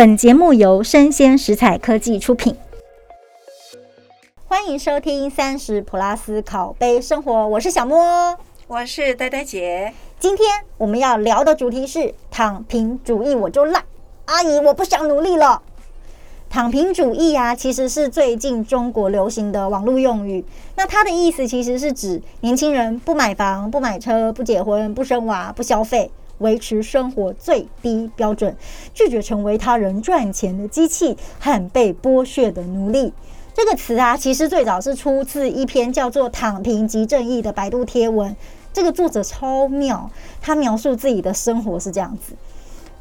本节目由生鲜食材科技出品。欢迎收听三十普拉斯烤杯生活，我是小莫，我是呆呆姐。今天我们要聊的主题是躺平主义，我就烂。阿姨，我不想努力了。躺平主义啊，其实是最近中国流行的网络用语。那它的意思其实是指年轻人不买房、不买车、不结婚、不生娃、不消费，维持生活最低标准，拒绝成为他人赚钱的机器和被剥削的奴隶。这个词啊，其实最早是出自一篇叫做《躺平即正义》的百度贴文。这个作者超妙，他描述自己的生活是这样子：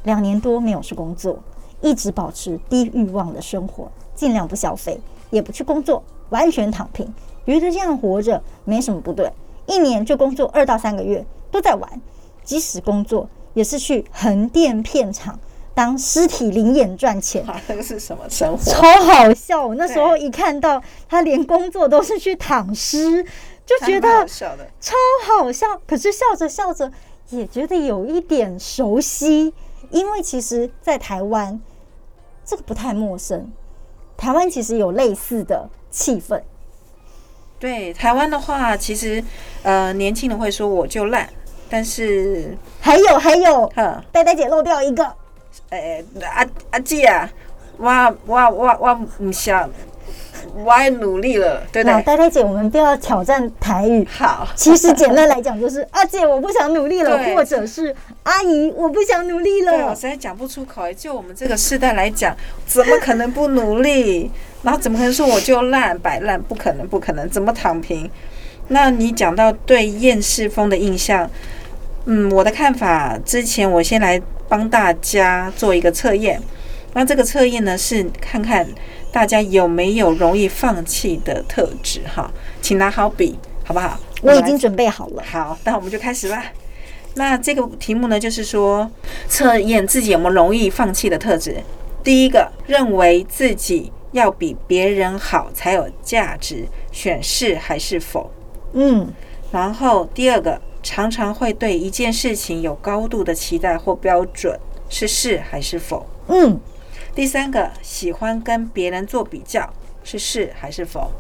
两年多没有去工作。一直保持低欲望的生活，尽量不消费，也不去工作，完全躺平，觉得这样活着没什么不对。一年就工作二到三个月，都在玩，即使工作也是去横店片场当尸体灵眼赚钱。那个是什么生活？超好笑！我那时候一看到他连工作都是去躺尸，就觉得超好笑。可是笑着笑着也觉得有一点熟悉，因为其实，在台湾。这个不太陌生，台湾其实有类似的气氛。对台湾的话，其实呃，年轻人会说我就烂，但是还有还有，呆呆姐漏掉一个，诶，阿阿姐啊，我我我我唔想。我也努力了，对对？呆呆姐，我们不要挑战台语。好，其实简单来讲就是 阿姐我不想努力了，或者是阿姨我不想努力了。对，我实在讲不出口。就我们这个世代来讲，怎么可能不努力？然后怎么可能说我就烂摆烂？不可能，不可能，怎么躺平？那你讲到对厌世风的印象，嗯，我的看法，之前我先来帮大家做一个测验。那这个测验呢，是看看。大家有没有容易放弃的特质？哈，请拿好笔，好不好？我已经准备好了。好，那我们就开始吧。那这个题目呢，就是说测验自己有没有容易放弃的特质。第一个，认为自己要比别人好才有价值，选是还是否？嗯。然后第二个，常常会对一件事情有高度的期待或标准，是是还是否？嗯。第三个喜欢跟别人做比较，是是还是否？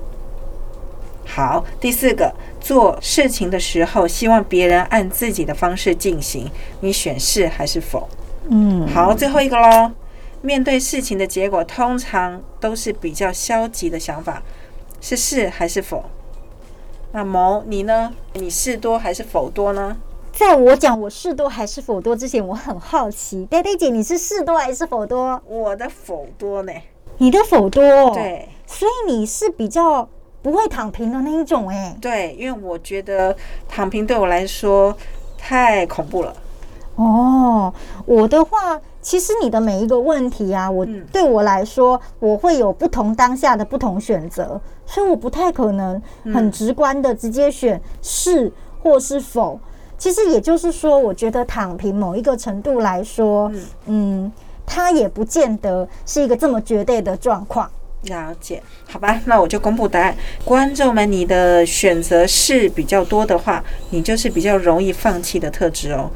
好，第四个做事情的时候希望别人按自己的方式进行，你选是还是否？嗯，好，最后一个喽。面对事情的结果，通常都是比较消极的想法，是是还是否？那么你呢？你是多还是否多呢？在我讲我是多还是否多之前，我很好奇，呆呆姐你是是多还是否多？我的否多呢？你的否多？对，所以你是比较不会躺平的那一种哎。对，因为我觉得躺平对我来说太恐怖了。哦，我的话，其实你的每一个问题啊，我对我来说，我会有不同当下的不同选择，所以我不太可能很直观的直接选是或是否。其实也就是说，我觉得躺平某一个程度来说，嗯，它也不见得是一个这么绝对的状况。了解，好吧，那我就公布答案。观众们，你的选择是比较多的话，你就是比较容易放弃的特质哦。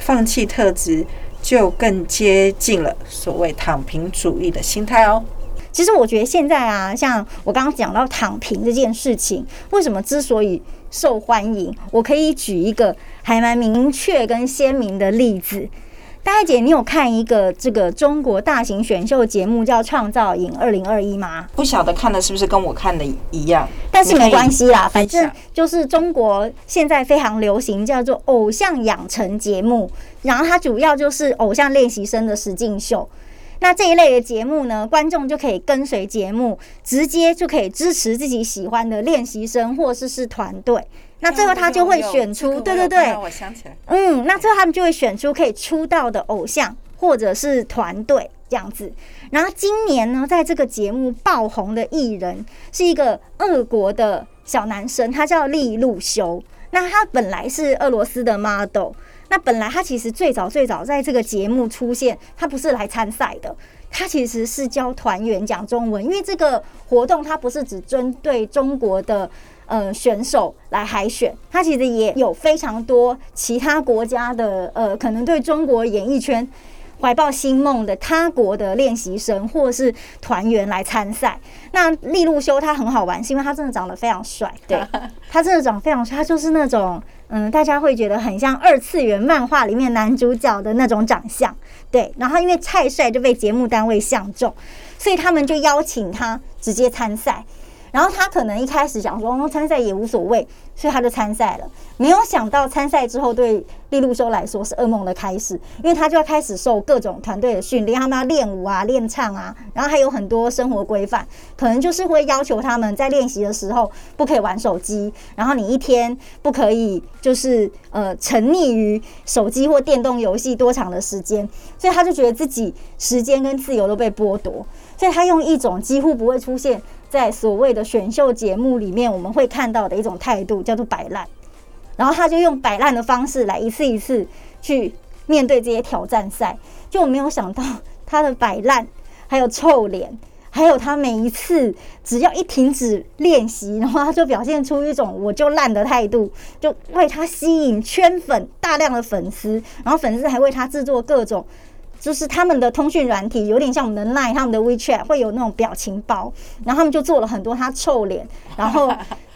放弃特质就更接近了所谓躺平主义的心态哦。其实我觉得现在啊，像我刚刚讲到躺平这件事情，为什么之所以？受欢迎，我可以举一个还蛮明确跟鲜明的例子。大姐，你有看一个这个中国大型选秀节目叫《创造营二零二一》吗？不晓得看的是不是跟我看的一样，但是没关系啦，反正就是中国现在非常流行叫做偶像养成节目，然后它主要就是偶像练习生的实境秀。那这一类的节目呢，观众就可以跟随节目，直接就可以支持自己喜欢的练习生或者是团队。那最后他就会选出，对对对，我想起来，嗯，那最后他们就会选出可以出道的偶像或者是团队这样子。然后今年呢，在这个节目爆红的艺人是一个俄国的小男生，他叫利路修。那他本来是俄罗斯的 model。那本来他其实最早最早在这个节目出现，他不是来参赛的，他其实是教团员讲中文，因为这个活动它不是只针对中国的呃选手来海选，他其实也有非常多其他国家的呃可能对中国演艺圈怀抱新梦的他国的练习生或是团员来参赛。那利路修他很好玩，是因为他真的长得非常帅，对他真的长得非常帅，他就是那种嗯，大家会觉得很像二次元漫画里面男主角的那种长相，对。然后因为太帅就被节目单位相中，所以他们就邀请他直接参赛。然后他可能一开始想说参赛也无所谓，所以他就参赛了。没有想到参赛之后对利路修来说是噩梦的开始，因为他就要开始受各种团队的训练，他们要练舞啊、练唱啊，然后还有很多生活规范，可能就是会要求他们在练习的时候不可以玩手机，然后你一天不可以就是呃沉溺于手机或电动游戏多长的时间，所以他就觉得自己时间跟自由都被剥夺，所以他用一种几乎不会出现。在所谓的选秀节目里面，我们会看到的一种态度叫做摆烂，然后他就用摆烂的方式来一次一次去面对这些挑战赛，就没有想到他的摆烂，还有臭脸，还有他每一次只要一停止练习，然后他就表现出一种我就烂的态度，就为他吸引圈粉大量的粉丝，然后粉丝还为他制作各种。就是他们的通讯软体有点像我们的 Line，他们的 WeChat 会有那种表情包，然后他们就做了很多他臭脸，然后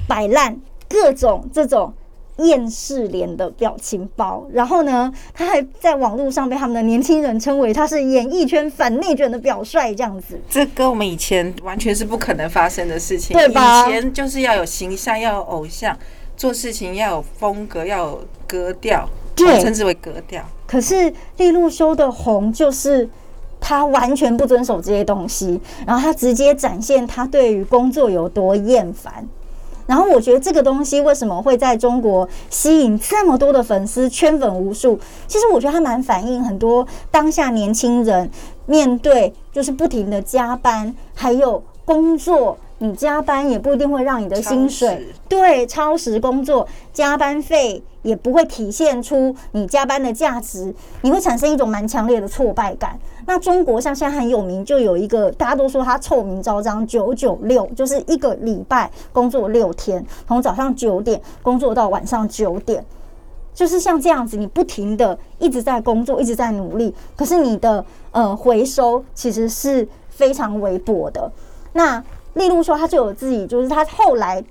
摆烂各种这种厌世脸的表情包，然后呢，他还在网络上被他们的年轻人称为他是演艺圈反内卷的表率，这样子。这跟我们以前完全是不可能发生的事情，对吧？以前就是要有形象，要有偶像，做事情要有风格，要有格调，对，称之为格调。可是利路修的红，就是他完全不遵守这些东西，然后他直接展现他对于工作有多厌烦。然后我觉得这个东西为什么会在中国吸引这么多的粉丝，圈粉无数？其实我觉得它蛮反映很多当下年轻人面对就是不停的加班，还有工作。你加班也不一定会让你的薪水对超时工作加班费也不会体现出你加班的价值，你会产生一种蛮强烈的挫败感。那中国像现在很有名，就有一个大家都说他臭名昭彰九九六，就是一个礼拜工作六天，从早上九点工作到晚上九点，就是像这样子，你不停的一直在工作，一直在努力，可是你的呃回收其实是非常微薄的。那例如说，他就有自己，就是他后来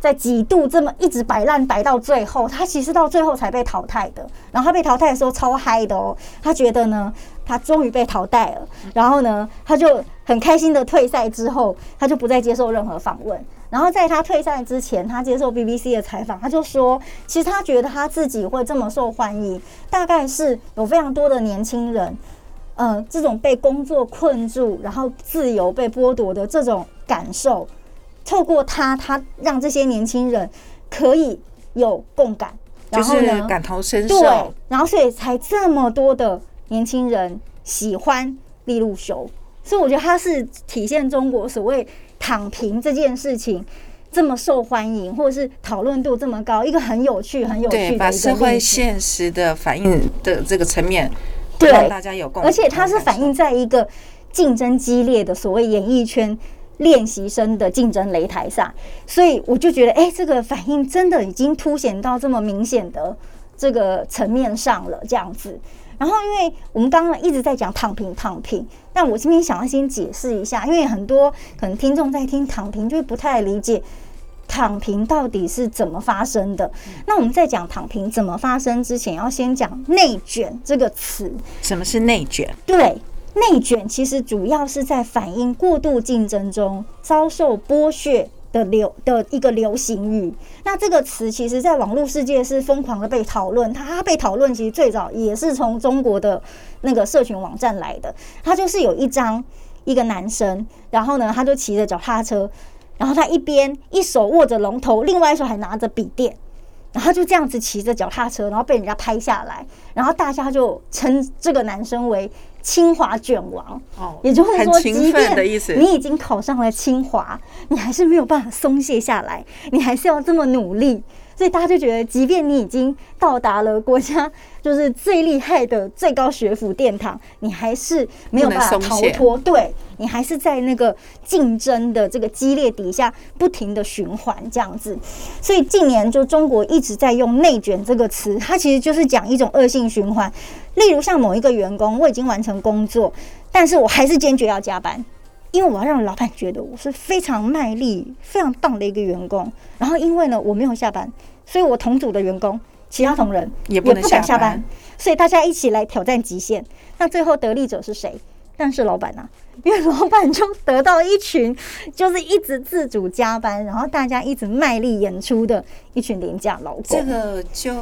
在几度这么一直摆烂摆到最后，他其实到最后才被淘汰的。然后他被淘汰的时候超嗨的哦，他觉得呢，他终于被淘汰了。然后呢，他就很开心的退赛之后，他就不再接受任何访问。然后在他退赛之前，他接受 BBC 的采访，他就说，其实他觉得他自己会这么受欢迎，大概是有非常多的年轻人。呃，这种被工作困住，然后自由被剥夺的这种感受，透过他，他让这些年轻人可以有共感，然后呢，感同身受，对，然后所以才这么多的年轻人喜欢利路修，所以我觉得他是体现中国所谓躺平这件事情这么受欢迎，或者是讨论度这么高，一个很有趣、很有趣的把社会现实的反应的这个层面。对，大家有共，而且它是反映在一个竞争激烈的所谓演艺圈练习生的竞争擂台上，所以我就觉得，哎，这个反应真的已经凸显到这么明显的这个层面上了，这样子。然后，因为我们刚刚一直在讲躺平，躺平，但我今天想要先解释一下，因为很多可能听众在听躺平，就会不太理解。躺平到底是怎么发生的？那我们在讲躺平怎么发生之前，要先讲内卷这个词。什么是内卷？对，内卷其实主要是在反映过度竞争中遭受剥削的流的一个流行语。那这个词其实，在网络世界是疯狂的被讨论。它被讨论其实最早也是从中国的那个社群网站来的。它就是有一张一个男生，然后呢，他就骑着脚踏车。然后他一边一手握着龙头，另外一手还拿着笔电，然后就这样子骑着脚踏车，然后被人家拍下来，然后大家就称这个男生为“清华卷王”。哦，也就是说，即便你已经考上了清华，你还是没有办法松懈下来，你还是要这么努力。所以大家就觉得，即便你已经到达了国家就是最厉害的最高学府殿堂，你还是没有办法逃脱。对你还是在那个竞争的这个激烈底下不停的循环这样子。所以近年就中国一直在用“内卷”这个词，它其实就是讲一种恶性循环。例如像某一个员工，我已经完成工作，但是我还是坚决要加班。因为我要让老板觉得我是非常卖力、非常棒的一个员工，然后因为呢我没有下班，所以我同组的员工、其他同仁也不能下班，所以大家一起来挑战极限。那最后得利者是谁？但是老板啊，因为老板就得到一群就是一直自主加班，然后大家一直卖力演出的一群廉价劳工。这个就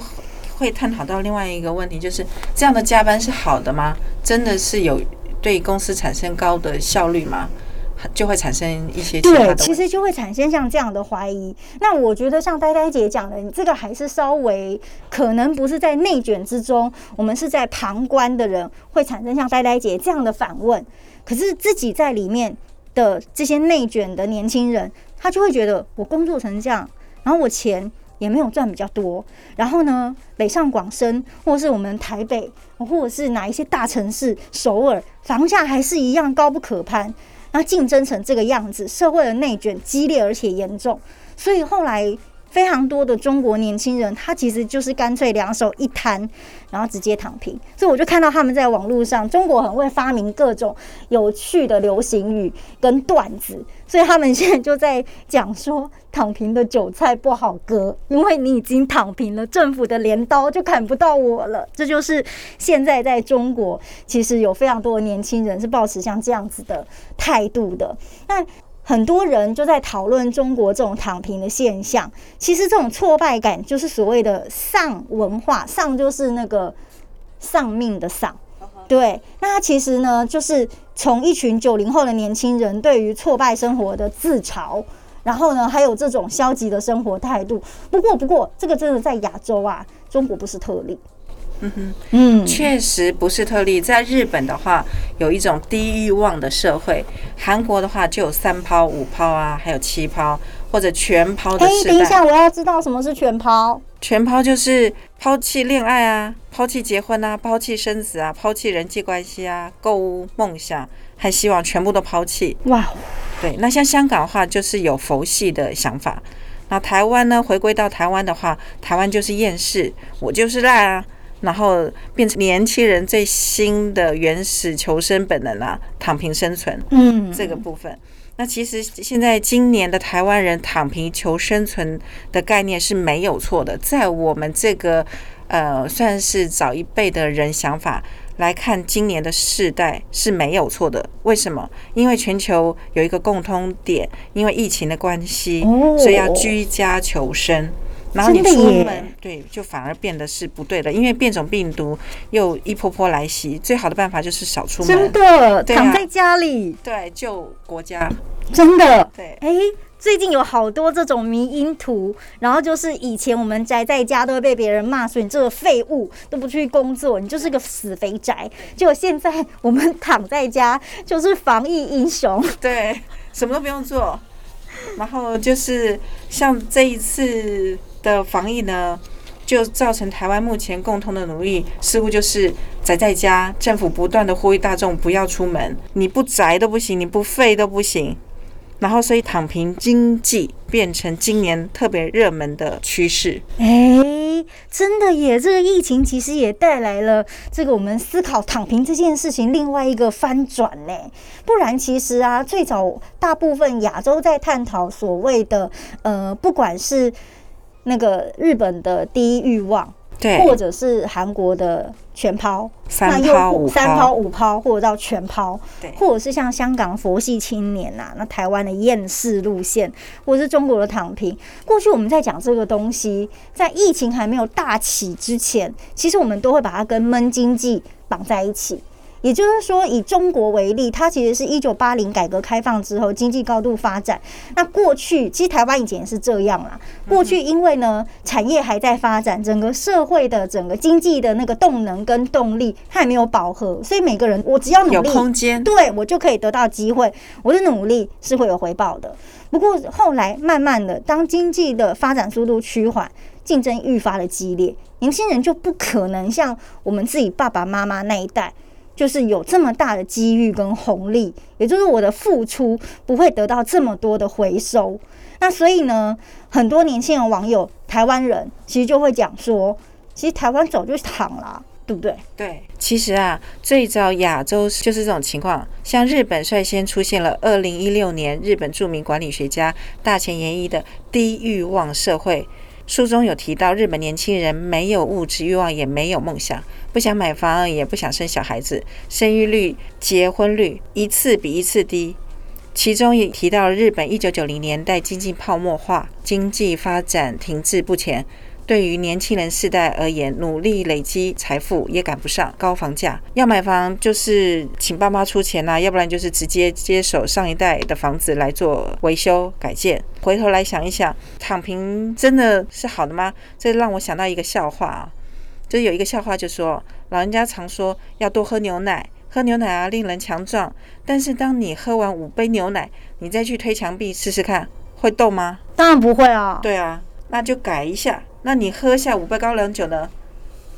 会探讨到另外一个问题，就是这样的加班是好的吗？真的是有？对公司产生高的效率吗？就会产生一些对，其实就会产生像这样的怀疑。那我觉得像呆呆姐讲的，你这个还是稍微可能不是在内卷之中，我们是在旁观的人会产生像呆呆姐这样的反问。可是自己在里面的这些内卷的年轻人，他就会觉得我工作成这样，然后我钱。也没有赚比较多，然后呢，北上广深或是我们台北，或者是哪一些大城市，首尔房价还是一样高不可攀，然后竞争成这个样子，社会的内卷激烈而且严重，所以后来。非常多的中国年轻人，他其实就是干脆两手一摊，然后直接躺平。所以我就看到他们在网络上，中国很会发明各种有趣的流行语跟段子，所以他们现在就在讲说，躺平的韭菜不好割，因为你已经躺平了，政府的镰刀就砍不到我了。这就是现在在中国，其实有非常多的年轻人是保持像这样子的态度的。那很多人就在讨论中国这种躺平的现象。其实这种挫败感就是所谓的丧文化，丧就是那个丧命的丧。对，那它其实呢，就是从一群九零后的年轻人对于挫败生活的自嘲，然后呢，还有这种消极的生活态度。不过，不过这个真的在亚洲啊，中国不是特例。嗯哼，嗯，确实不是特例。在日本的话，有一种低欲望的社会；韩国的话，就有三抛、五抛啊，还有七抛或者全抛的时代。等一下，我要知道什么是全抛。全抛就是抛弃恋爱啊，抛弃结婚啊，抛弃生子啊，抛弃人际关系啊，购物、梦想还希望全部都抛弃。哇，对。那像香港的话，就是有佛系的想法。那台湾呢？回归到台湾的话，台湾就是厌世，我就是烂啊。然后变成年轻人最新的原始求生本能啊，躺平生存。嗯，这个部分。那其实现在今年的台湾人躺平求生存的概念是没有错的，在我们这个呃算是早一辈的人想法来看，今年的世代是没有错的。为什么？因为全球有一个共通点，因为疫情的关系，所以要居家求生。然后你出门，对，就反而变得是不对的，因为变种病毒又一波波来袭，最好的办法就是少出门，真的躺在家里，对，救国家，真的，对。哎，最近有好多这种迷因图，然后就是以前我们宅在家都会被别人骂说你这个废物都不去工作，你就是个死肥宅。结果现在我们躺在家就是防疫英雄，对，什么都不用做，然后就是像这一次。的防疫呢，就造成台湾目前共同的努力，似乎就是宅在家。政府不断的呼吁大众不要出门，你不宅都不行，你不废都不行。然后，所以躺平经济变成今年特别热门的趋势。哎，真的耶！这个疫情其实也带来了这个我们思考躺平这件事情另外一个翻转呢。不然，其实啊，最早大部分亚洲在探讨所谓的呃，不管是那个日本的第一欲望，对，或者是韩国的全抛，三抛五三抛五抛，或者到全抛，对，或者是像香港佛系青年呐，那台湾的厌世路线，或者是中国的躺平。过去我们在讲这个东西，在疫情还没有大起之前，其实我们都会把它跟闷经济绑在一起。也就是说，以中国为例，它其实是一九八零改革开放之后经济高度发展。那过去其实台湾以前也是这样啦。过去因为呢产业还在发展，整个社会的整个经济的那个动能跟动力它还没有饱和，所以每个人我只要努力，有空间，对我就可以得到机会。我的努力是会有回报的。不过后来慢慢的，当经济的发展速度趋缓，竞争愈发的激烈，年轻人就不可能像我们自己爸爸妈妈那一代，就是有这么大的机遇跟红利，也就是我的付出不会得到这么多的回收。那所以呢，很多年轻人网友，台湾人其实就会讲说，其实台湾早就躺了，对不对？对，其实啊，最早亚洲就是这种情况。像日本率先出现了二零一六年日本著名管理学家大前研一的低欲望社会书中有提到，日本年轻人没有物质欲望，也没有梦想，不想买房，也不想生小孩子，生育率、结婚率一次比一次低。其中也提到，日本一九九零年代经济泡沫化，经济发展停滞不前。对于年轻人世代而言，努力累积财富也赶不上高房价。要买房就是请爸妈出钱呐，要不然就是直接接手上一代的房子来做维修改建。回头来想一想，躺平真的是好的吗？这让我想到一个笑话啊，就有一个笑话就说，老人家常说要多喝牛奶。喝牛奶啊，令人强壮。但是当你喝完五杯牛奶，你再去推墙壁试试看，会动吗？当然不会啊。对啊，那就改一下。那你喝下五杯高粱酒呢？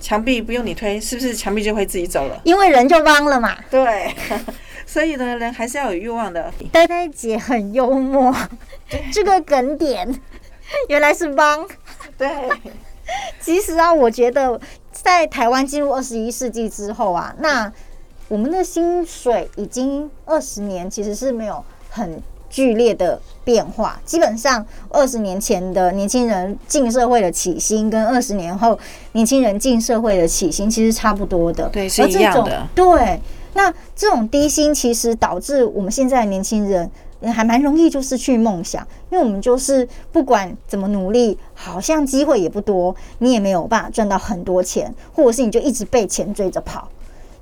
墙壁不用你推，是不是墙壁就会自己走了？因为人就汪了嘛。对，所以呢，人还是要有欲望的。呆呆姐很幽默，这个梗点原来是汪。对，其实啊，我觉得在台湾进入二十一世纪之后啊，那。我们的薪水已经二十年其实是没有很剧烈的变化，基本上二十年前的年轻人进社会的起薪，跟二十年后年轻人进社会的起薪其实差不多的，对，是一样的。对，那这种低薪其实导致我们现在的年轻人还蛮容易就失去梦想，因为我们就是不管怎么努力，好像机会也不多，你也没有办法赚到很多钱，或者是你就一直被钱追着跑。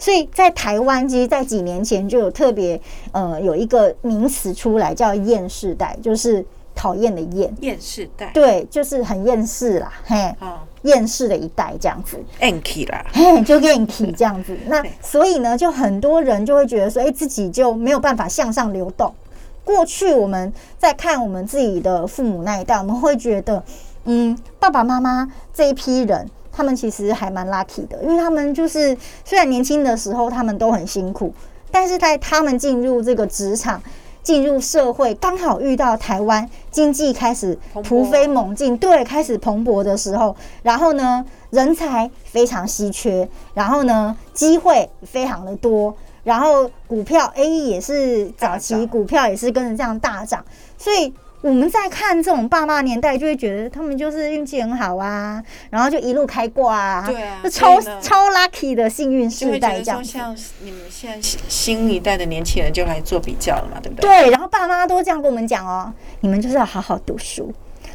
所以在台湾，其实，在几年前就有特别呃有一个名词出来，叫“厌世代”，就是讨厌的厌。厌世代。对，就是很厌世啦，嘿，厌世的一代这样子。anky 啦，嘿，就 anky 这样子。那所以呢，就很多人就会觉得说，哎，自己就没有办法向上流动。过去我们在看我们自己的父母那一代，我们会觉得，嗯，爸爸妈妈这一批人。他们其实还蛮 lucky 的，因为他们就是虽然年轻的时候他们都很辛苦，但是在他们进入这个职场、进入社会，刚好遇到台湾经济开始突飞猛进，对，开始蓬勃的时候，然后呢，人才非常稀缺，然后呢，机会非常的多，然后股票 A 也是早期股票也是跟着这样大涨，所以。我们在看这种爸妈年代，就会觉得他们就是运气很好啊，然后就一路开挂啊，对啊，就超超 lucky 的幸运世代这样。像你们现在新一代的年轻人就来做比较了嘛，对不对？对，然后爸妈都这样跟我们讲哦，你们就是要好好读书，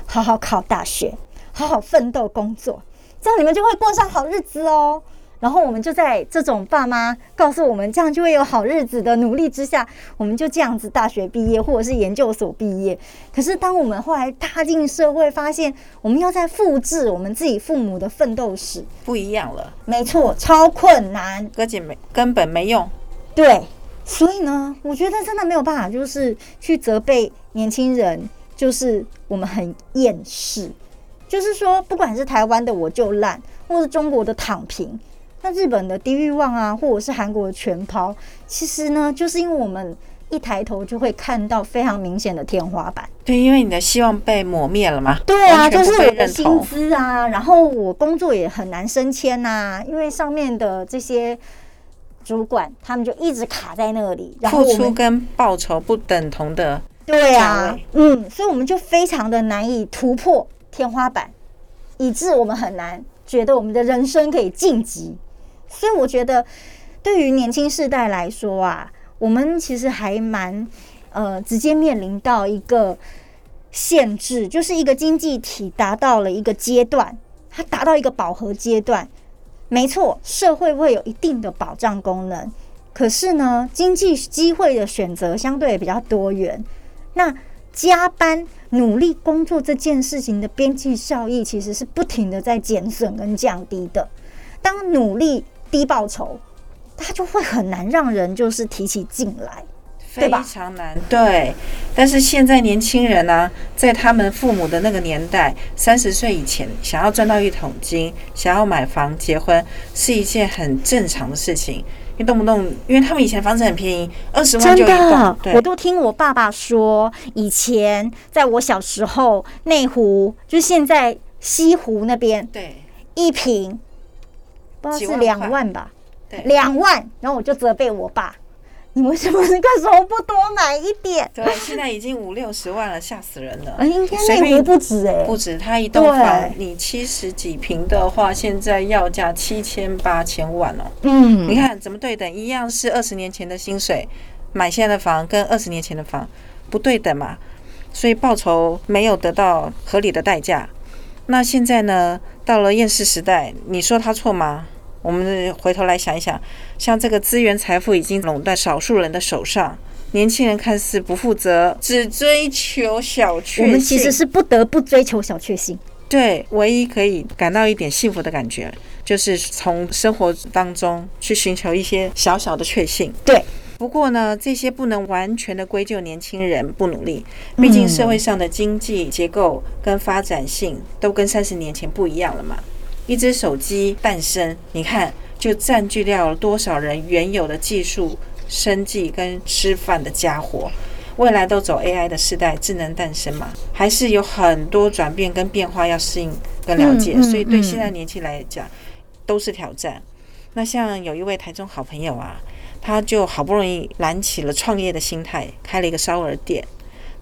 好好考大学，好好奋斗工作，这样你们就会过上好日子哦。然后我们就在这种爸妈告诉我们这样就会有好日子的努力之下，我们就这样子大学毕业或者是研究所毕业。可是当我们后来踏进社会，发现我们要在复制我们自己父母的奋斗史，不一样了。没错，超困难，而且没根本没用。对，所以呢，我觉得真的没有办法，就是去责备年轻人，就是我们很厌世，就是说，不管是台湾的我就烂，或是中国的躺平。那日本的低欲望啊，或者是韩国的全抛，其实呢，就是因为我们一抬头就会看到非常明显的天花板。对，因为你的希望被抹灭了嘛。对啊，就是我的薪资啊，然后我工作也很难升迁呐，因为上面的这些主管他们就一直卡在那里，然后付出跟报酬不等同的。对啊，嗯，所以我们就非常的难以突破天花板，以致我们很难觉得我们的人生可以晋级。所以我觉得，对于年轻世代来说啊，我们其实还蛮呃直接面临到一个限制，就是一个经济体达到了一个阶段，它达到一个饱和阶段。没错，社会会有一定的保障功能，可是呢，经济机会的选择相对比较多元。那加班努力工作这件事情的边际效益，其实是不停的在减损跟降低的。当努力低报酬，他就会很难让人就是提起劲来，非常难。对，但是现在年轻人呢，在他们父母的那个年代，三十岁以前想要赚到一桶金，想要买房结婚，是一件很正常的事情。你动不动，因为他们以前房子很便宜，二十万就一栋。我都听我爸爸说，以前在我小时候，内湖就是现在西湖那边，对，一平不知道是两万吧，对，两万。然后我就责备我爸。你为什么那个时候不多买一点？对，现在已经五六十万了，吓死人了。应该内湖不止哎，不止。他一栋房，你七十几平的话，现在要价七千八千万哦。嗯，你看怎么对等？一样是二十年前的薪水买现在的房，跟二十年前的房不对等嘛？所以报酬没有得到合理的代价。那现在呢？到了厌世时代，你说他错吗？我们回头来想一想，像这个资源财富已经垄断少数人的手上，年轻人看似不负责，只追求小确幸。我们其实是不得不追求小确幸。对，唯一可以感到一点幸福的感觉，就是从生活当中去寻求一些小小的确幸。对。不过呢，这些不能完全的归咎年轻人不努力，毕竟社会上的经济结构跟发展性都跟三十年前不一样了嘛。一只手机诞生，你看就占据掉了多少人原有的技术、生计跟吃饭的家伙。未来都走 AI 的时代，智能诞生嘛，还是有很多转变跟变化要适应跟了解。所以对现在年轻来讲，都是挑战。那像有一位台中好朋友啊，他就好不容易燃起了创业的心态，开了一个烧鹅店。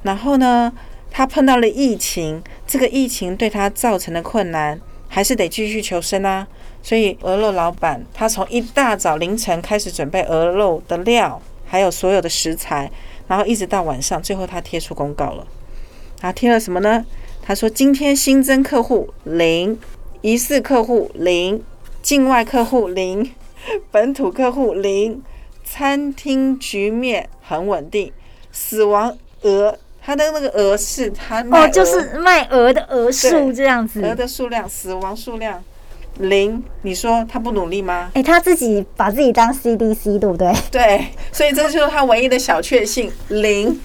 然后呢，他碰到了疫情，这个疫情对他造成的困难。还是得继续求生啊！所以鹅肉老板他从一大早凌晨开始准备鹅肉的料，还有所有的食材，然后一直到晚上，最后他贴出公告了。他贴了什么呢？他说今天新增客户零，疑似客户零，境外客户零，本土客户零，餐厅局面很稳定，死亡鹅。他的那个鹅是他哦，就是卖鹅的鹅数这样子，鹅的数量死亡数量零，你说他不努力吗？哎，他自己把自己当 CDC 对不对？对，所以这就是他唯一的小确幸零。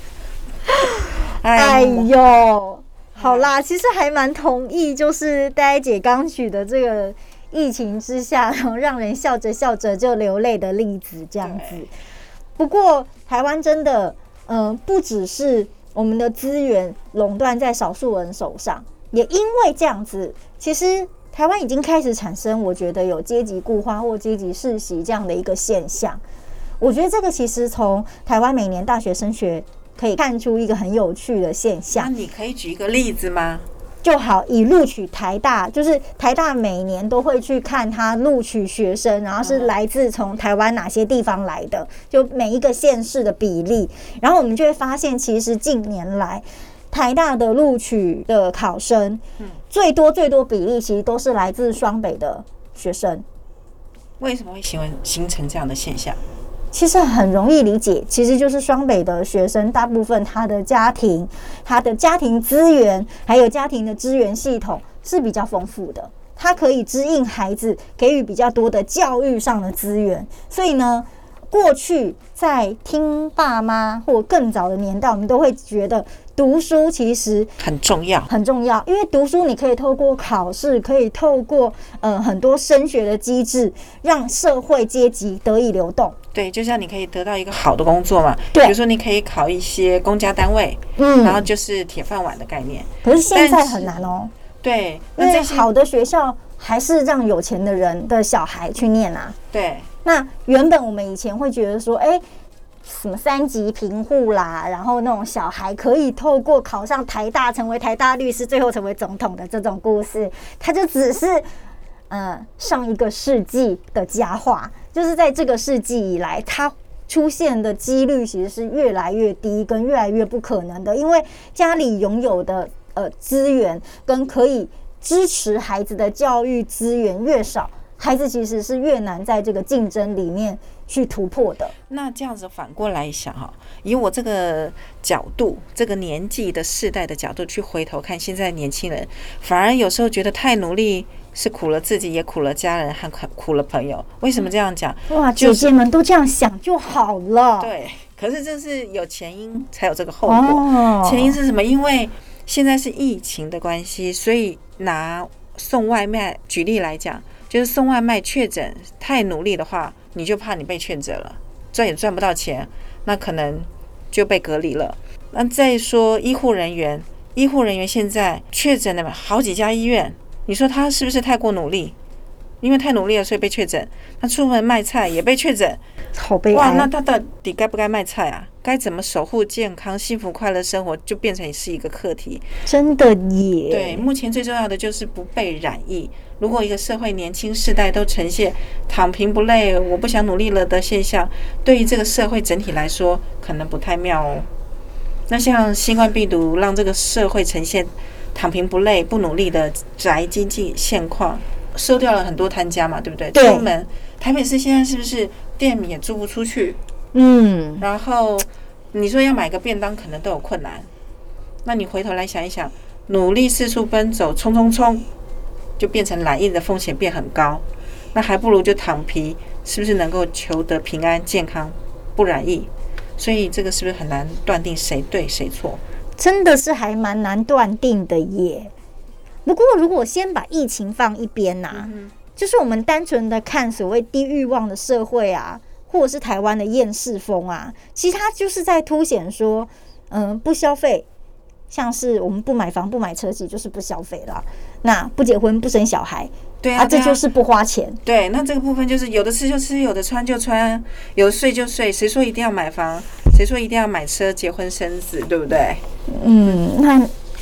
哎呦，好啦，其实还蛮同意，就是呆姐刚举的这个疫情之下，然后让人笑着笑着就流泪的例子这样子。不过台湾真的，嗯，不只是。我们的资源垄断在少数人手上，也因为这样子，其实台湾已经开始产生，我觉得有阶级固化或阶级世袭这样的一个现象。我觉得这个其实从台湾每年大学升学可以看出一个很有趣的现象。那你可以举一个例子吗？就好，以录取台大，就是台大每年都会去看他录取学生，然后是来自从台湾哪些地方来的，就每一个县市的比例，然后我们就会发现，其实近年来台大的录取的考生，最多最多比例其实都是来自双北的学生。为什么会形形成这样的现象？其实很容易理解，其实就是双北的学生，大部分他的家庭、他的家庭资源，还有家庭的资源系统是比较丰富的，他可以支应孩子，给予比较多的教育上的资源。所以呢，过去在听爸妈或更早的年代，我们都会觉得。读书其实很重要，很重要，因为读书你可以透过考试，可以透过呃很多升学的机制，让社会阶级得以流动。对，就像你可以得到一个好的工作嘛，对，比如说你可以考一些公家单位，嗯，然后就是铁饭碗的概念。可是现在很难哦。对，那这些好的学校还是让有钱的人的小孩去念啊。对，那原本我们以前会觉得说，哎。什么三级贫户啦，然后那种小孩可以透过考上台大成为台大律师，最后成为总统的这种故事，它就只是呃上一个世纪的佳话，就是在这个世纪以来，它出现的几率其实是越来越低，跟越来越不可能的，因为家里拥有的呃资源跟可以支持孩子的教育资源越少，孩子其实是越难在这个竞争里面。去突破的。那这样子反过来想哈，以我这个角度、这个年纪的世代的角度去回头看，现在年轻人反而有时候觉得太努力是苦了自己，也苦了家人，还苦苦了朋友。为什么这样讲？哇，姐姐们都这样想就好了。对，可是这是有前因才有这个后果。哦前因是什么？因为现在是疫情的关系，所以拿送外卖举例来讲，就是送外卖确诊太努力的话，你就怕你被确诊了，赚也赚不到钱，那可能就被隔离了。那再说医护人员，医护人员现在确诊了好几家医院，你说他是不是太过努力？因为太努力了，所以被确诊。他出门卖菜也被确诊，好悲哇，那。他到底该不该卖菜啊？该怎么守护健康、幸福、快乐生活，就变成是一个课题。真的耶。对，目前最重要的就是不被染疫。如果一个社会年轻世代都呈现躺平不累、我不想努力了的现象，对于这个社会整体来说，可能不太妙哦。那像新冠病毒让这个社会呈现躺平不累、不努力的宅经济现况，收掉了很多摊家嘛，对不对？对出门，台北市现在是不是店也租不出去？嗯，然后你说要买个便当，可能都有困难。那你回头来想一想，努力四处奔走，冲冲冲，就变成染疫的风险变很高。那还不如就躺平，是不是能够求得平安健康，不染疫？所以这个是不是很难断定谁对谁错？真的是还蛮难断定的耶。不过，如果先把疫情放一边呐、就是我们单纯的看所谓低欲望的社会啊，或者是台湾的厌世风啊，其实它就是在凸显说，嗯、不消费，像是我们不买房、不买车，其实就是不消费了。那不结婚、不生小孩对啊，啊，这就是不花钱。对。那这个部分就是有的吃就吃，有的穿就穿，有的睡就睡。谁说一定要买房？谁说一定要买车、结婚生子？对不对？嗯，那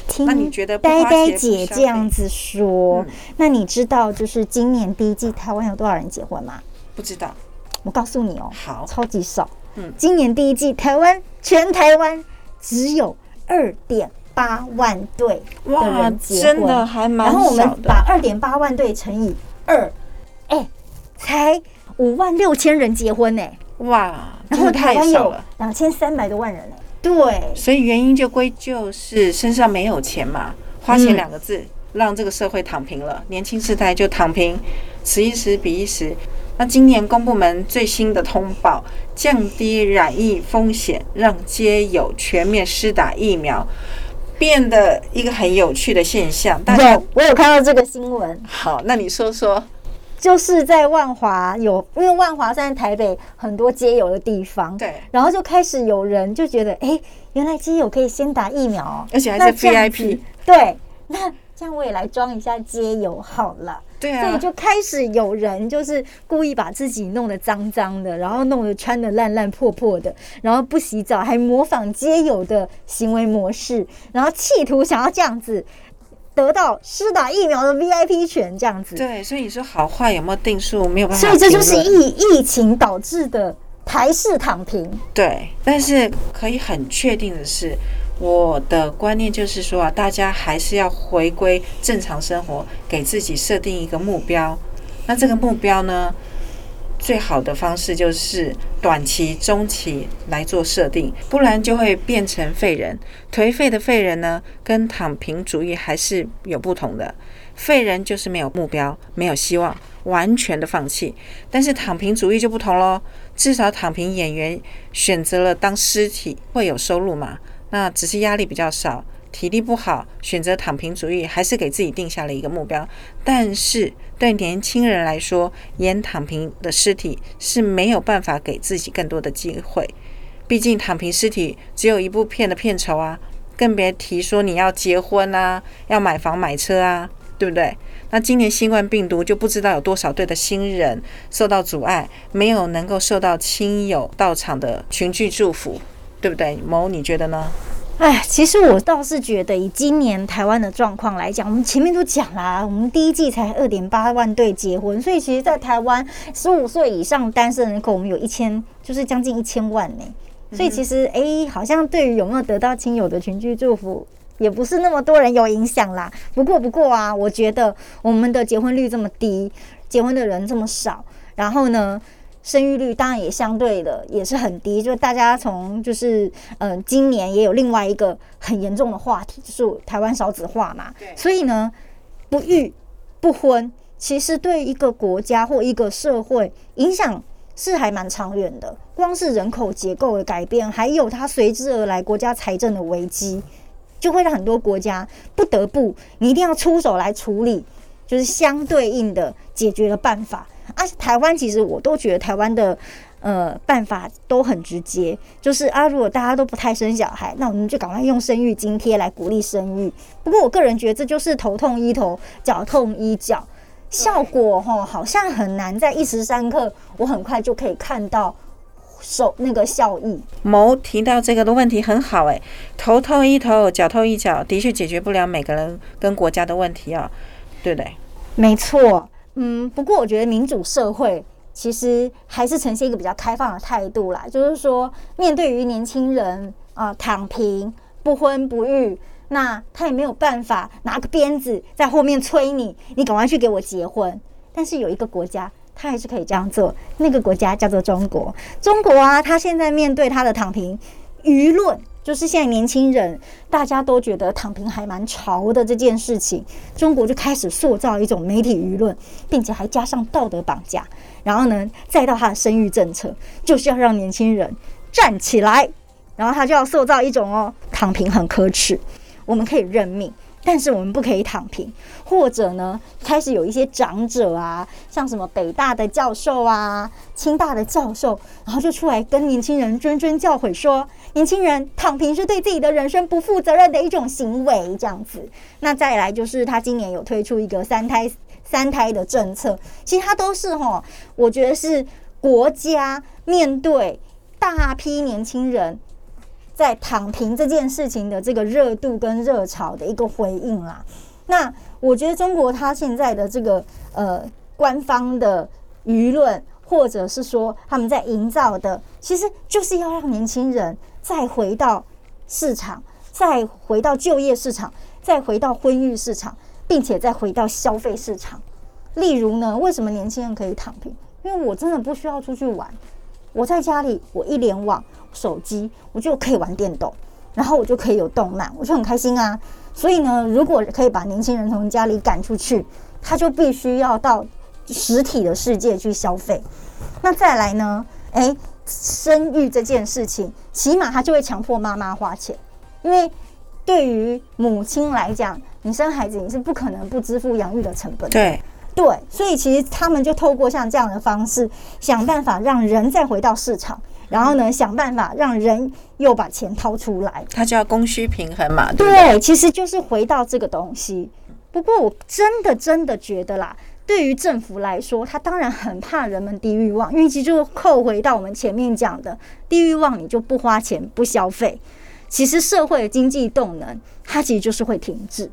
听那你觉得呆呆姐这样子说，嗯那你知道就是今年第一季台湾有多少人结婚吗？不知道。我告诉你哦，好，超级少。嗯今年第一季台湾全台湾只有二点八万对的哇人，结婚，真的还蛮然后我少的。们把二点八万对乘以二，哎，才五万六千人结婚呢、哇，然后真的太台湾有少了。两千三百多万人呢、对，所以原因就归咎是身上没有钱嘛，花钱嗯两个字、让这个社会躺平了，年轻世代就躺平，此一时彼一时。那今年公部门最新的通报，降低染疫风险，让街友全面施打疫苗，变得一个很有趣的现象。大家有我有看到这个新闻，好，那你说说，就是在万华有，因为万华在台北很多街友的地方，对，然后就开始有人就觉得，哎、原来街友可以先打疫苗哦，而且还是那这样 VIP，对，那这样我也来装一下街友好了。对啊所以，就开始有人就是故意把自己弄得脏脏的，然后弄得穿得烂烂破破的，然后不洗澡，还模仿街友的行为模式，然后企图想要这样子得到施打疫苗的 VIP 权，这样子。对，所以你说好坏有没有定数，没有办法所以这就是疫疫情导致的台式躺平。对，但是可以很确定的是，我的观念就是说啊，大家还是要回归正常生活，给自己设定一个目标。那这个目标呢，最好的方式就是短期、中期来做设定，不然就会变成废人。颓废的废人呢，跟躺平主义还是有不同的。废人就是没有目标、没有希望，完全的放弃。但是躺平主义就不同喽，至少躺平演员选择了当尸体，会有收入嘛？那只是压力比较少，体力不好，选择躺平主义，还是给自己定下了一个目标。但是对年轻人来说，演躺平的尸体是没有办法给自己更多的机会。毕竟躺平尸体只有一部片的片酬啊，更别提说你要结婚啊，要买房买车啊，对不对？那今年新冠病毒就不知道有多少对的新人受到阻碍，没有能够受到亲友到场的群聚祝福，对不对？某你觉得呢？哎，其实我倒是觉得，以今年台湾的状况来讲，我们前面都讲啦，我们第一季才二点八万对结婚，所以其实，在台湾十五岁以上单身人口，我们有一千，就是将近一千万呢。所以其实，哎、好像对于有没有得到亲友的群聚祝福，也不是那么多人有影响啦。不过，不过啊，我觉得我们的结婚率这么低，结婚的人这么少，然后呢，生育率当然也相对的也是很低，就大家从就是嗯、呃今年也有另外一个很严重的话题，就是台湾少子化嘛，所以呢，不育不婚，其实对一个国家或一个社会影响是还蛮长远的。光是人口结构的改变，还有它随之而来国家财政的危机，就会让很多国家不得不你一定要出手来处理，就是相对应的解决的办法。而且台湾其实我都觉得台湾的。呃，办法都很直接，就是啊，如果大家都不太生小孩，那我们就赶快用生育津贴来鼓励生育。不过我个人觉得这就是头痛医头，脚痛医脚，效果哈好像很难在一时三刻，我很快就可以看到手那个效益。某提到这个的问题很好诶，头痛医头，脚痛医脚，的确解决不了每个人跟国家的问题啊，对不对？没错，嗯，不过我觉得民主社会。其实还是呈现一个比较开放的态度啦，就是说，面对于年轻人啊，躺平、不婚不育，那他也没有办法拿个鞭子在后面催你，你赶快去给我结婚。但是有一个国家，他还是可以这样做，那个国家叫做中国。中国啊，他现在面对他的躺平舆论。就是现在年轻人大家都觉得躺平还蛮潮的这件事情，中国就开始塑造一种媒体舆论，并且还加上道德绑架，然后呢，再到他的生育政策，就是要让年轻人站起来，然后他就要塑造一种哦，躺平很可耻，我们可以认命。但是我们不可以躺平，或者呢，开始有一些长者啊，像什么北大的教授啊、清大的教授，然后就出来跟年轻人谆谆教诲说，年轻人躺平是对自己的人生不负责任的一种行为，这样子。那再来就是他今年有推出一个三胎三胎的政策，其实他都是哈，我觉得是国家面对大批年轻人。在躺平这件事情的这个热度跟热潮的一个回应啦。那我觉得中国它现在的这个呃官方的舆论，或者是说他们在营造的，其实就是要让年轻人再回到市场，再回到就业市场，再回到婚育市场，并且再回到消费市场。例如呢，为什么年轻人可以躺平？因为我真的不需要出去玩，我在家里，我一联网。手机，我就可以玩电动，然后我就可以有动漫，我就很开心啊。所以呢，如果可以把年轻人从家里赶出去，他就必须要到实体的世界去消费。那再来呢？诶，生育这件事情，起码他就会强迫妈妈花钱，因为对于母亲来讲，你生孩子你是不可能不支付养育的成本的。对对，所以其实他们就透过像这样的方式，想办法让人再回到市场。然后呢，想办法让人又把钱掏出来，它叫供需平衡嘛。对，其实就是回到这个东西。不过我真的真的觉得啦，对于政府来说，他当然很怕人们低欲望，因为其实就扣回到我们前面讲的，低欲望你就不花钱不消费，其实社会的经济动能它其实就是会停滞。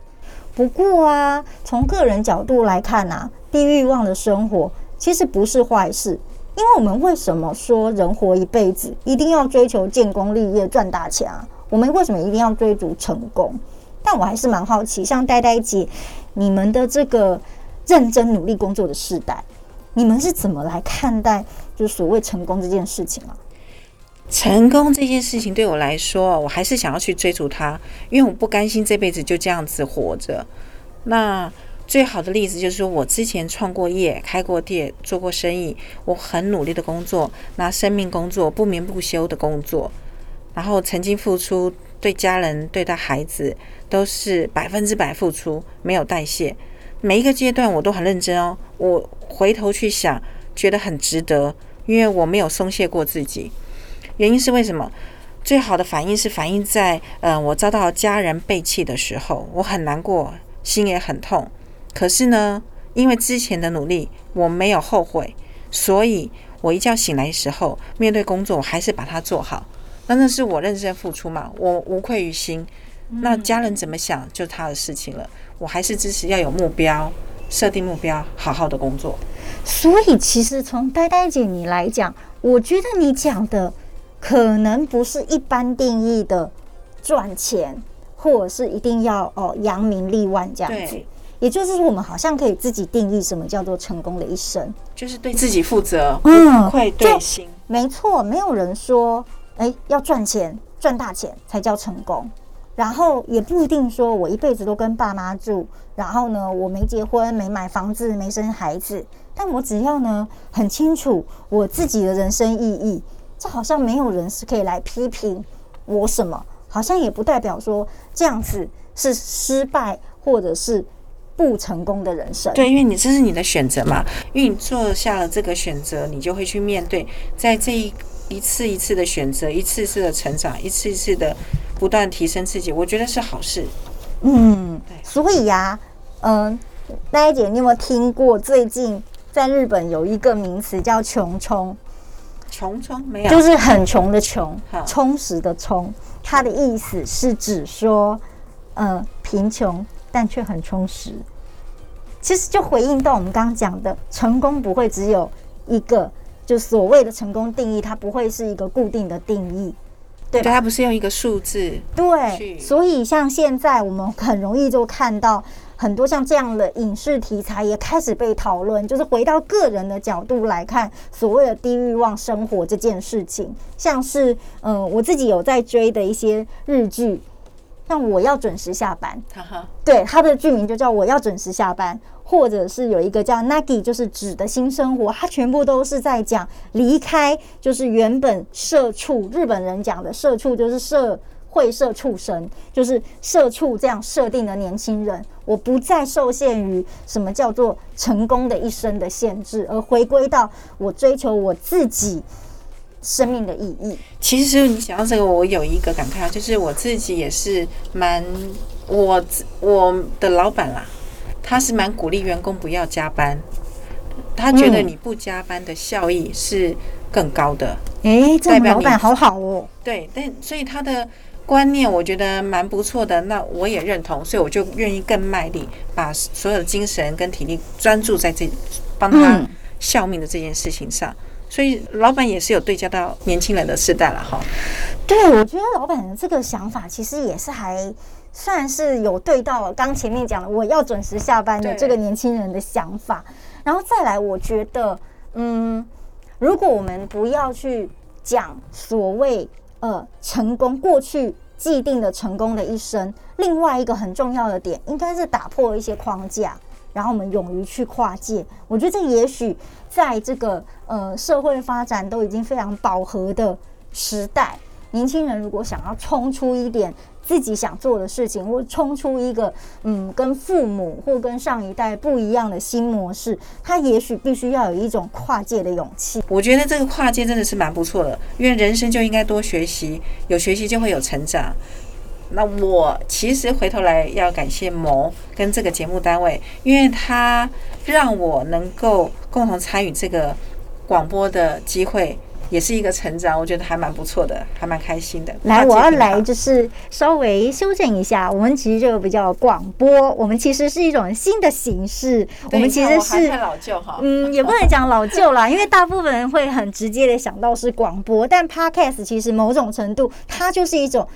不过啊，从个人角度来看啊，低欲望的生活其实不是坏事。因为我们为什么说人活一辈子一定要追求建功立业赚大钱啊？我们为什么一定要追逐成功？但我还是蛮好奇，像呆呆姐，你们的这个认真努力工作的时代，你们是怎么来看待就所谓成功这件事情啊？成功这件事情对我来说，我还是想要去追逐它，因为我不甘心这辈子就这样子活着。那。最好的例子就是说，我之前创过业、开过店、做过生意，我很努力的工作，拿生命工作，不眠不休的工作，然后曾经付出，对家人、对待孩子都是百分之百付出，没有代谢。每一个阶段我都很认真哦。我回头去想，觉得很值得，因为我没有松懈过自己。原因是为什么？最好的反应是反映在，嗯，我遭到家人背弃的时候，我很难过，心也很痛。可是呢，因为之前的努力，我没有后悔，所以我一觉醒来的时候，面对工作，我还是把它做好。那那是我认真付出嘛，我无愧于心。那家人怎么想，就他的事情了。我还是支持要有目标，设定目标，好好的工作。所以，其实从呆呆姐你来讲，我觉得你讲的可能不是一般定义的赚钱，或者是一定要哦扬名立万这样子。也就是说，我们好像可以自己定义什么叫做成功的一生，就是对自己负责，嗯，愧对心。没错，没有人说，哎，要赚钱赚大钱才叫成功。然后也不一定说我一辈子都跟爸妈住，然后呢，我没结婚、没买房子、没生孩子，但我只要呢很清楚我自己的人生意义，这好像没有人是可以来批评我什么，好像也不代表说这样子是失败或者是不成功的人生。对，因为你这是你的选择嘛，因为你做下了这个选择，你就会去面对，在这一一次一次的选择，一次次的成长，一次一次的不断提升自己，我觉得是好事。嗯对，所以呀、嗯，大姐，你有没有听过最近在日本有一个名词叫“穷充”？穷充没有，就是很穷的穷，充实的充，它的意思是指说，呃，贫穷但却很充实。其实就回应到我们刚刚讲的，成功不会只有一个，就所谓的成功定义，它不会是一个固定的定义。对，它不是用一个数字，对，所以像现在我们很容易就看到很多像这样的影视题材也开始被讨论，就是回到个人的角度来看所谓的低欲望生活这件事情，像是嗯、呃我自己有在追的一些日剧，像我要准时下班，对，它的剧名就叫我要准时下班，或者是有一个叫 Nagi，就是指的新生活，它全部都是在讲离开，就是原本社畜，日本人讲的社畜就是社会社畜生，就是社畜这样设定的年轻人，我不再受限于什么叫做成功的一生的限制，而回归到我追求我自己生命的意义。其实你想到这个，我有一个感慨啊，就是我自己也是蛮我自我的老板啦，他是蛮鼓励员工不要加班，他觉得嗯你不加班的效益是更高的。诶，这代表老板好好哦。对，但所以他的观念我觉得蛮不错的，那我也认同，所以我就愿意更卖力，把所有的精神跟体力专注在这帮他嗯效命的这件事情上。所以老板也是有对焦到年轻人的时代了哈。对，我觉得老板的这个想法其实也是还算是有对到刚前面讲的我要准时下班的这个年轻人的想法，然后再来，我觉得，嗯，如果我们不要去讲所谓呃成功过去既定的成功的一生，另外一个很重要的点应该是打破一些框架。然后我们勇于去跨界，我觉得这也许在这个呃社会发展都已经非常饱和的时代，年轻人如果想要冲出一点自己想做的事情，或冲出一个嗯跟父母或跟上一代不一样的新模式，他也许必须要有一种跨界的勇气。我觉得这个跨界真的是蛮不错的，因为人生就应该多学习，有学习就会有成长。那我其实回头来要感谢某跟这个节目单位，因为他让我能够共同参与这个广播的机会，也是一个成长，我觉得还蛮不错的，还蛮开心的。来，我要来就是稍微修正一下，我们其实这个比较广播，我们其实是一种新的形式，我们其实是太老旧哈。嗯，也不能讲老旧啦，因为大部分人会很直接的想到是广播，但 podcast 其实某种程度它就是一种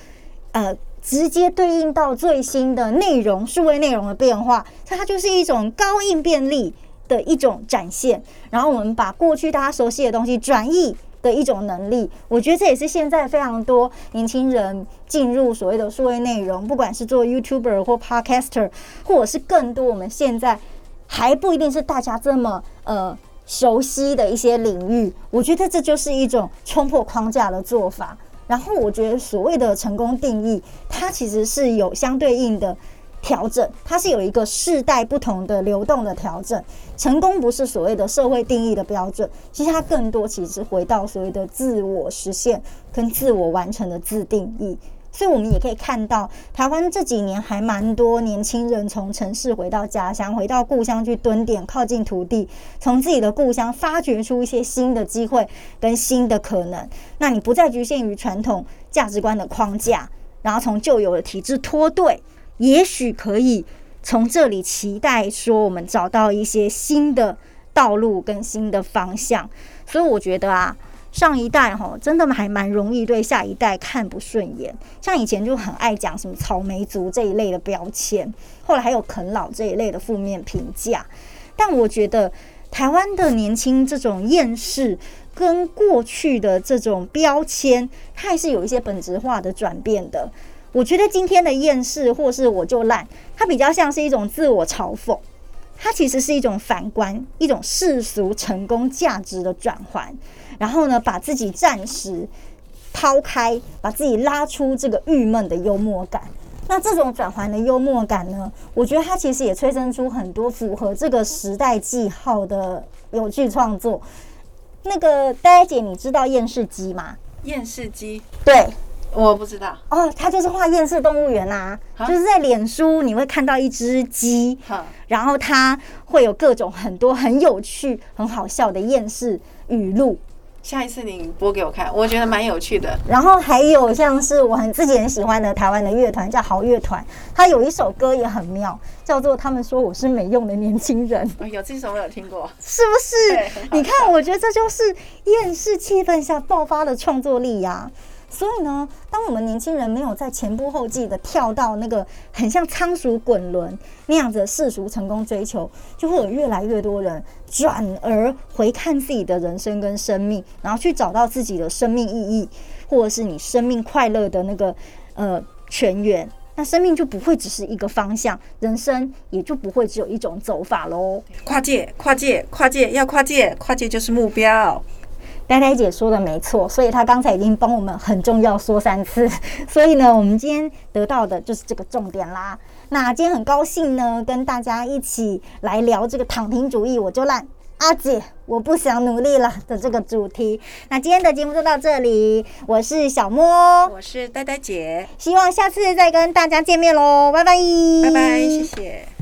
呃直接对应到最新的内容、数位内容的变化，它就是一种高应变力的一种展现。然后我们把过去大家熟悉的东西转移。的一种能力，我觉得这也是现在非常多年轻人进入所谓的数位内容，不管是做 YouTuber 或 Podcaster，或者是更多我们现在还不一定是大家这么呃熟悉的一些领域，我觉得这就是一种冲破框架的做法。然后我觉得所谓的成功定义，它其实是有相对应的调整，它是有一个世代不同的流动的调整。成功不是所谓的社会定义的标准，其实它更多其实回到所谓的自我实现跟自我完成的自定义。所以，我们也可以看到，台湾这几年还蛮多年轻人从城市回到家乡，回到故乡去蹲点，靠近土地，从自己的故乡发掘出一些新的机会跟新的可能。那你不再局限于传统价值观的框架，然后从旧有的体制脱队，也许可以从这里期待说，我们找到一些新的道路跟新的方向。所以我觉得啊。上一代哈，真的还蛮容易对下一代看不顺眼。像以前就很爱讲什么草莓族这一类的标签，后来还有啃老这一类的负面评价。但我觉得台湾的年轻这种厌世，跟过去的这种标签，它还是有一些本质化的转变的。我觉得今天的厌世或是我就烂，它比较像是一种自我嘲讽，它其实是一种反观，一种世俗成功价值的转换，然后呢，把自己暂时抛开，把自己拉出这个郁闷的幽默感。那这种转换的幽默感呢，我觉得它其实也催生出很多符合这个时代记号的有趣创作。那个呆呆姐，你知道厌世机吗？厌世机，对，我不知道。哦，他就是画厌世动物园啦、啊就是在脸书你会看到一只鸡，好，然后它会有各种很多很有趣、很好笑的厌世语录，下一次你播给我看，我觉得蛮有趣的。然后还有像是我很自己很喜欢的台湾的乐团叫好乐团，他有一首歌也很妙，叫做《他们说我是没用的年轻人》，哦有这首我有听过，是不是？你看，我觉得这就是厌世气氛下爆发的创作力呀、所以呢，当我们年轻人没有在前仆后继的跳到那个很像仓鼠滚轮那样子的世俗成功追求，就会有越来越多人转而回看自己的人生跟生命，然后去找到自己的生命意义，或者是你生命快乐的那个呃泉源。那生命就不会只是一个方向，人生也就不会只有一种走法喽。跨界，跨界，跨界，要跨界，跨界就是目标。呆呆姐说的没错，所以她刚才已经帮我们很重要说三次，所以呢，我们今天得到的就是这个重点啦。那今天很高兴呢，跟大家一起来聊这个躺平主义，我就烂。阿姐，我不想努力了的这个主题。那今天的节目就到这里，我是小莫，我是呆呆姐，希望下次再跟大家见面喽，拜拜，拜拜，谢谢。